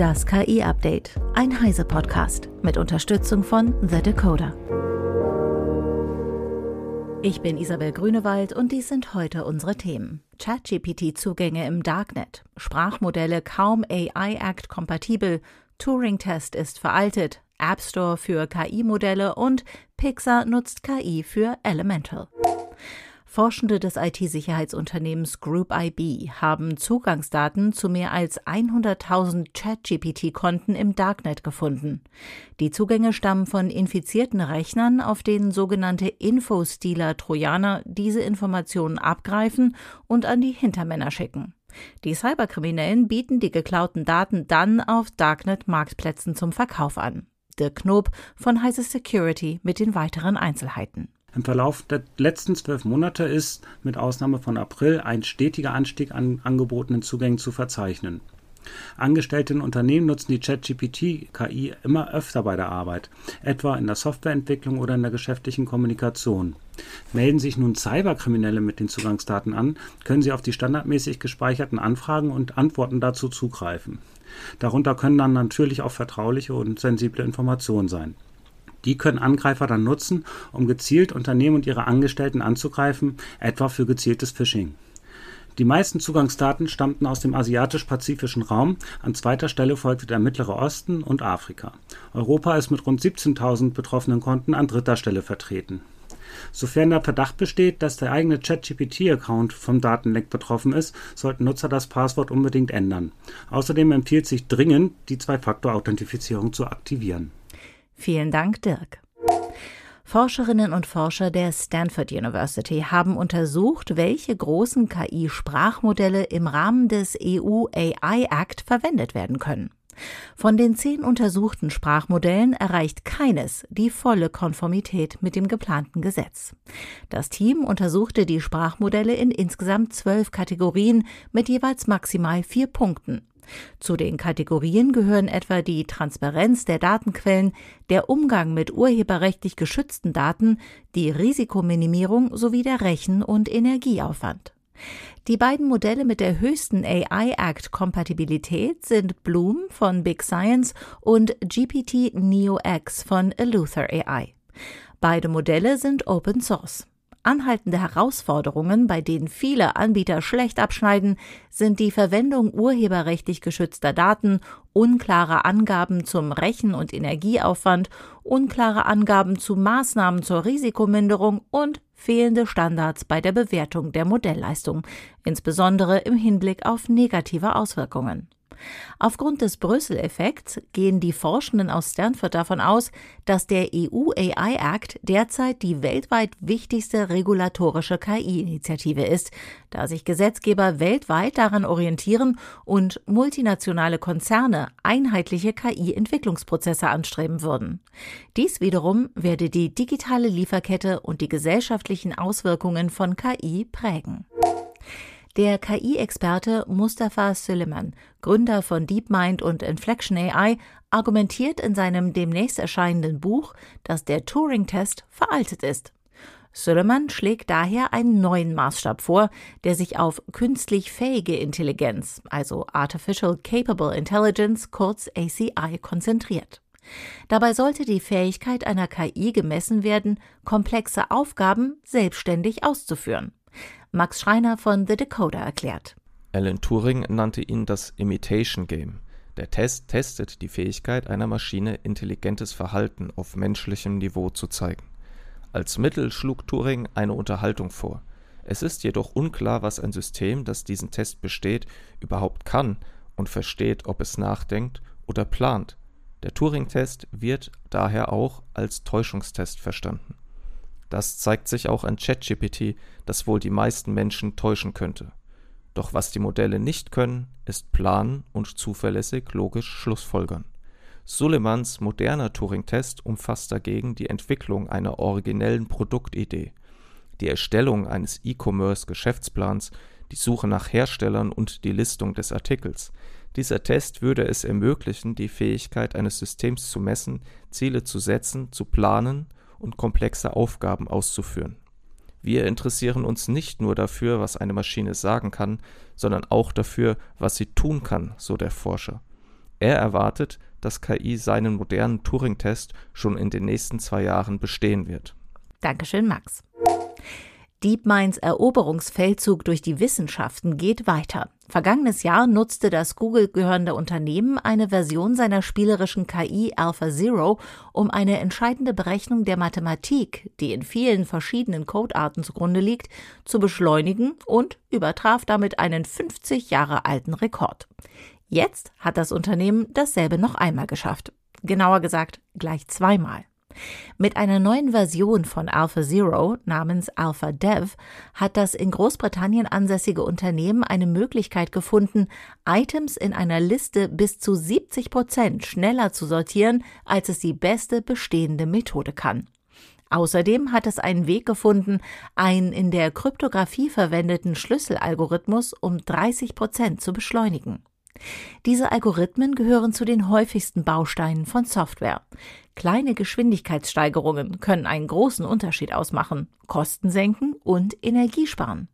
Das KI-Update, ein Heise-Podcast mit Unterstützung von The Decoder. Ich bin Isabel Grünewald und dies sind heute unsere Themen. ChatGPT-Zugänge im Darknet, Sprachmodelle kaum AI Act kompatibel, Turing-Test ist veraltet, App Store für KI-Modelle und Pixar nutzt KI für Elemental. Forschende des IT-Sicherheitsunternehmens Group IB haben Zugangsdaten zu mehr als 100.000 ChatGPT-Konten im Darknet gefunden. Die Zugänge stammen von infizierten Rechnern, auf denen sogenannte Infostealer-Trojaner diese Informationen abgreifen und an die Hintermänner schicken. Die Cyberkriminellen bieten die geklauten Daten dann auf Darknet-Marktplätzen zum Verkauf an. Dirk Knob von Heise Security mit den weiteren Einzelheiten. Im Verlauf der letzten zwölf Monate ist mit Ausnahme von April ein stetiger Anstieg an angebotenen Zugängen zu verzeichnen. Angestellte in Unternehmen nutzen die ChatGPT-KI immer öfter bei der Arbeit, etwa in der Softwareentwicklung oder in der geschäftlichen Kommunikation. Melden sich nun Cyberkriminelle mit den Zugangsdaten an, können sie auf die standardmäßig gespeicherten Anfragen und Antworten dazu zugreifen. Darunter können dann natürlich auch vertrauliche und sensible Informationen sein. Die können Angreifer dann nutzen, um gezielt Unternehmen und ihre Angestellten anzugreifen, etwa für gezieltes Phishing. Die meisten Zugangsdaten stammten aus dem asiatisch-pazifischen Raum, an zweiter Stelle folgte der Mittlere Osten und Afrika. Europa ist mit rund 17.000 betroffenen Konten an dritter Stelle vertreten. Sofern der Verdacht besteht, dass der eigene ChatGPT-Account vom Datenleck betroffen ist, sollten Nutzer das Passwort unbedingt ändern. Außerdem empfiehlt sich dringend, die Zwei-Faktor-Authentifizierung zu aktivieren. Vielen Dank, Dirk. Forscherinnen und Forscher der Stanford University haben untersucht, welche großen KI-Sprachmodelle im Rahmen des EU AI Act verwendet werden können. Von den zehn untersuchten Sprachmodellen erreicht keines die volle Konformität mit dem geplanten Gesetz. Das Team untersuchte die Sprachmodelle in insgesamt zwölf Kategorien mit jeweils maximal vier Punkten. Zu den Kategorien gehören etwa die Transparenz der Datenquellen, der Umgang mit urheberrechtlich geschützten Daten, die Risikominimierung sowie der Rechen- und Energieaufwand. Die beiden Modelle mit der höchsten AI Act Kompatibilität sind Bloom von Big Science und GPT Neo X von Eleuther AI. Beide Modelle sind Open Source. Anhaltende Herausforderungen, bei denen viele Anbieter schlecht abschneiden, sind die Verwendung urheberrechtlich geschützter Daten, unklare Angaben zum Rechen- und Energieaufwand, unklare Angaben zu Maßnahmen zur Risikominderung und fehlende Standards bei der Bewertung der Modellleistung, insbesondere im Hinblick auf negative Auswirkungen. Aufgrund des Brüssel-Effekts gehen die Forschenden aus Stanford davon aus, dass der EU AI Act derzeit die weltweit wichtigste regulatorische KI-Initiative ist, da sich Gesetzgeber weltweit daran orientieren und multinationale Konzerne einheitliche KI-Entwicklungsprozesse anstreben würden. Dies wiederum werde die digitale Lieferkette und die gesellschaftlichen Auswirkungen von KI prägen. Der KI-Experte Mustafa Süleyman, Gründer von DeepMind und Inflection AI, argumentiert in seinem demnächst erscheinenden Buch, dass der Turing-Test veraltet ist. Süleyman schlägt daher einen neuen Maßstab vor, der sich auf künstlich fähige Intelligenz, also Artificial Capable Intelligence, kurz ACI, konzentriert. Dabei sollte die Fähigkeit einer KI gemessen werden, komplexe Aufgaben selbstständig auszuführen. Max Schreiner von The Decoder erklärt. Alan Turing nannte ihn das Imitation Game. Der Test testet die Fähigkeit einer Maschine, intelligentes Verhalten auf menschlichem Niveau zu zeigen. Als Mittel schlug Turing eine Unterhaltung vor. Es ist jedoch unklar, was ein System, das diesen Test besteht, überhaupt kann und versteht, ob es nachdenkt oder plant. Der Turing-Test wird daher auch als Täuschungstest verstanden. Das zeigt sich auch an ChatGPT, das wohl die meisten Menschen täuschen könnte. Doch was die Modelle nicht können, ist planen und zuverlässig logisch Schlussfolgern. Suleimans moderner Turing-Test umfasst dagegen die Entwicklung einer originellen Produktidee, die Erstellung eines E-Commerce-Geschäftsplans, die Suche nach Herstellern und die Listung des Artikels. Dieser Test würde es ermöglichen, die Fähigkeit eines Systems zu messen, Ziele zu setzen, zu planen und komplexe Aufgaben auszuführen. Wir interessieren uns nicht nur dafür, was eine Maschine sagen kann, sondern auch dafür, was sie tun kann, so der Forscher. Er erwartet, dass KI seinen modernen Turing-Test schon in den nächsten zwei Jahren bestehen wird. Dankeschön, Max. DeepMinds Eroberungsfeldzug durch die Wissenschaften geht weiter. Vergangenes Jahr nutzte das Google gehörende Unternehmen eine Version seiner spielerischen KI AlphaZero, um eine entscheidende Berechnung der Mathematik, die in vielen verschiedenen Codearten zugrunde liegt, zu beschleunigen und übertraf damit einen 50 Jahre alten Rekord. Jetzt hat das Unternehmen dasselbe noch einmal geschafft. Genauer gesagt, gleich zweimal. Mit einer neuen Version von AlphaZero namens AlphaDev hat das in Großbritannien ansässige Unternehmen eine Möglichkeit gefunden, Items in einer Liste bis zu 70 Prozent schneller zu sortieren, als es die beste bestehende Methode kann. Außerdem hat es einen Weg gefunden, einen in der Kryptographie verwendeten Schlüsselalgorithmus um 30 Prozent zu beschleunigen. Diese Algorithmen gehören zu den häufigsten Bausteinen von Software. Kleine Geschwindigkeitssteigerungen können einen großen Unterschied ausmachen, Kosten senken und Energie sparen.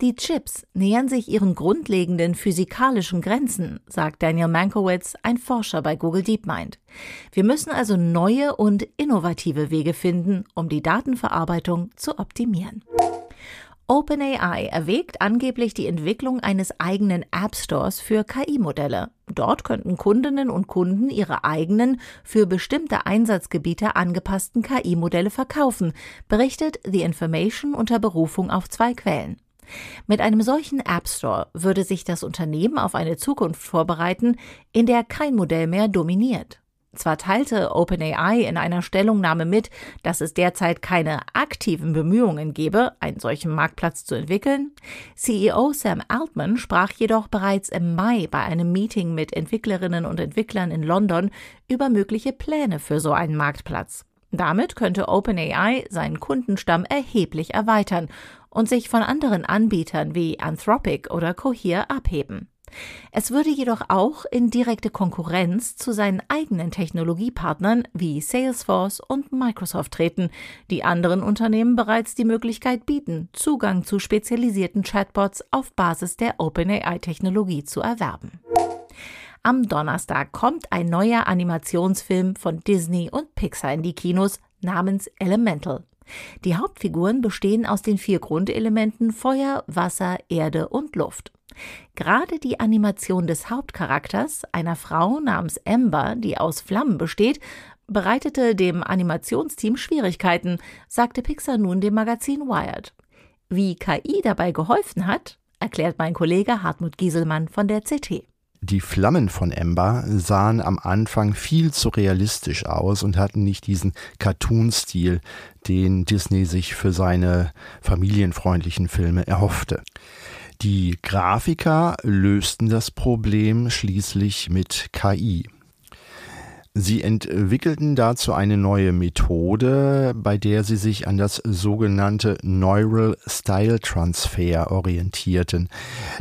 Die Chips nähern sich ihren grundlegenden physikalischen Grenzen, sagt Daniel Mankowitz, ein Forscher bei Google DeepMind. Wir müssen also neue und innovative Wege finden, um die Datenverarbeitung zu optimieren. OpenAI erwägt angeblich die Entwicklung eines eigenen App Stores für KI-Modelle. Dort könnten Kundinnen und Kunden ihre eigenen, für bestimmte Einsatzgebiete angepassten KI-Modelle verkaufen, berichtet The Information unter Berufung auf zwei Quellen. Mit einem solchen App Store würde sich das Unternehmen auf eine Zukunft vorbereiten, in der kein Modell mehr dominiert. Zwar teilte OpenAI in einer Stellungnahme mit, dass es derzeit keine aktiven Bemühungen gebe, einen solchen Marktplatz zu entwickeln. CEO Sam Altman sprach jedoch bereits im Mai bei einem Meeting mit Entwicklerinnen und Entwicklern in London über mögliche Pläne für so einen Marktplatz. Damit könnte OpenAI seinen Kundenstamm erheblich erweitern und sich von anderen Anbietern wie Anthropic oder Cohere abheben. Es würde jedoch auch in direkte Konkurrenz zu seinen eigenen Technologiepartnern wie Salesforce und Microsoft treten, die anderen Unternehmen bereits die Möglichkeit bieten, Zugang zu spezialisierten Chatbots auf Basis der OpenAI-Technologie zu erwerben. Am Donnerstag kommt ein neuer Animationsfilm von Disney und Pixar in die Kinos namens Elemental. Die Hauptfiguren bestehen aus den vier Grundelementen Feuer, Wasser, Erde und Luft. Gerade die Animation des Hauptcharakters, einer Frau namens Amber, die aus Flammen besteht, bereitete dem Animationsteam Schwierigkeiten, sagte Pixar nun dem Magazin Wired. Wie KI dabei geholfen hat, erklärt mein Kollege Hartmut Gieselmann von der CT. Die Flammen von Ember sahen am Anfang viel zu realistisch aus und hatten nicht diesen Cartoon-Stil, den Disney sich für seine familienfreundlichen Filme erhoffte. Die Grafiker lösten das Problem schließlich mit KI. Sie entwickelten dazu eine neue Methode, bei der sie sich an das sogenannte Neural Style Transfer orientierten.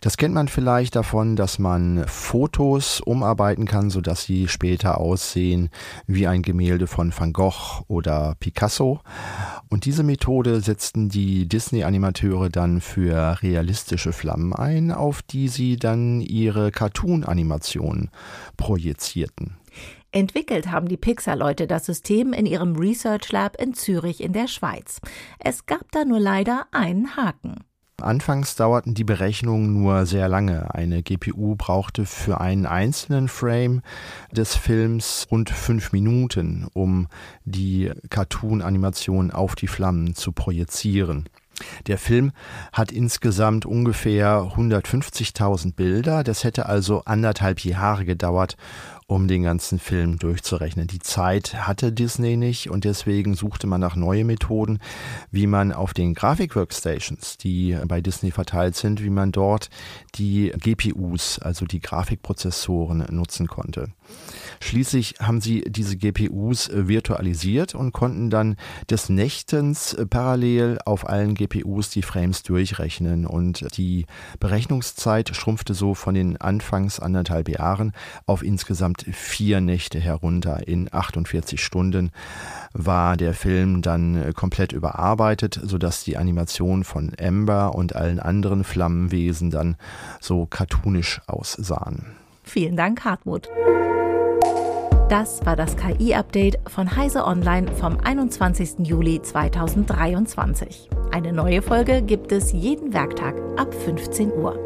Das kennt man vielleicht davon, dass man Fotos umarbeiten kann, sodass sie später aussehen wie ein Gemälde von Van Gogh oder Picasso. Und diese Methode setzten die Disney-Animateure dann für realistische Flammen ein, auf die sie dann ihre Cartoon-Animationen projizierten. Entwickelt haben die Pixar-Leute das System in ihrem Research Lab in Zürich in der Schweiz. Es gab da nur leider einen Haken. Anfangs dauerten die Berechnungen nur sehr lange. Eine GPU brauchte für einen einzelnen Frame des Films rund fünf Minuten, um die Cartoon-Animation auf die Flammen zu projizieren. Der Film hat insgesamt ungefähr 150.000 Bilder. Das hätte also anderthalb Jahre gedauert, um den ganzen Film durchzurechnen. Die Zeit hatte Disney nicht und deswegen suchte man nach neuen Methoden, wie man auf den Grafikworkstations, die bei Disney verteilt sind, wie man dort die GPUs, also die Grafikprozessoren, nutzen konnte. Schließlich haben sie diese GPUs virtualisiert und konnten dann des Nächtens parallel auf allen GPUs die Frames durchrechnen und die Berechnungszeit schrumpfte so von den anfangs anderthalb Jahren auf insgesamt insgesamt vier Nächte herunter. In 48 Stunden war der Film dann äh, komplett überarbeitet, sodass die Animation von Amber und allen anderen Flammenwesen dann so cartoonisch aussahen. Vielen Dank, Hartmut. Das war das KI-Update von Heise Online vom 21. Juli 2023. Eine neue Folge gibt es jeden Werktag ab 15 Uhr.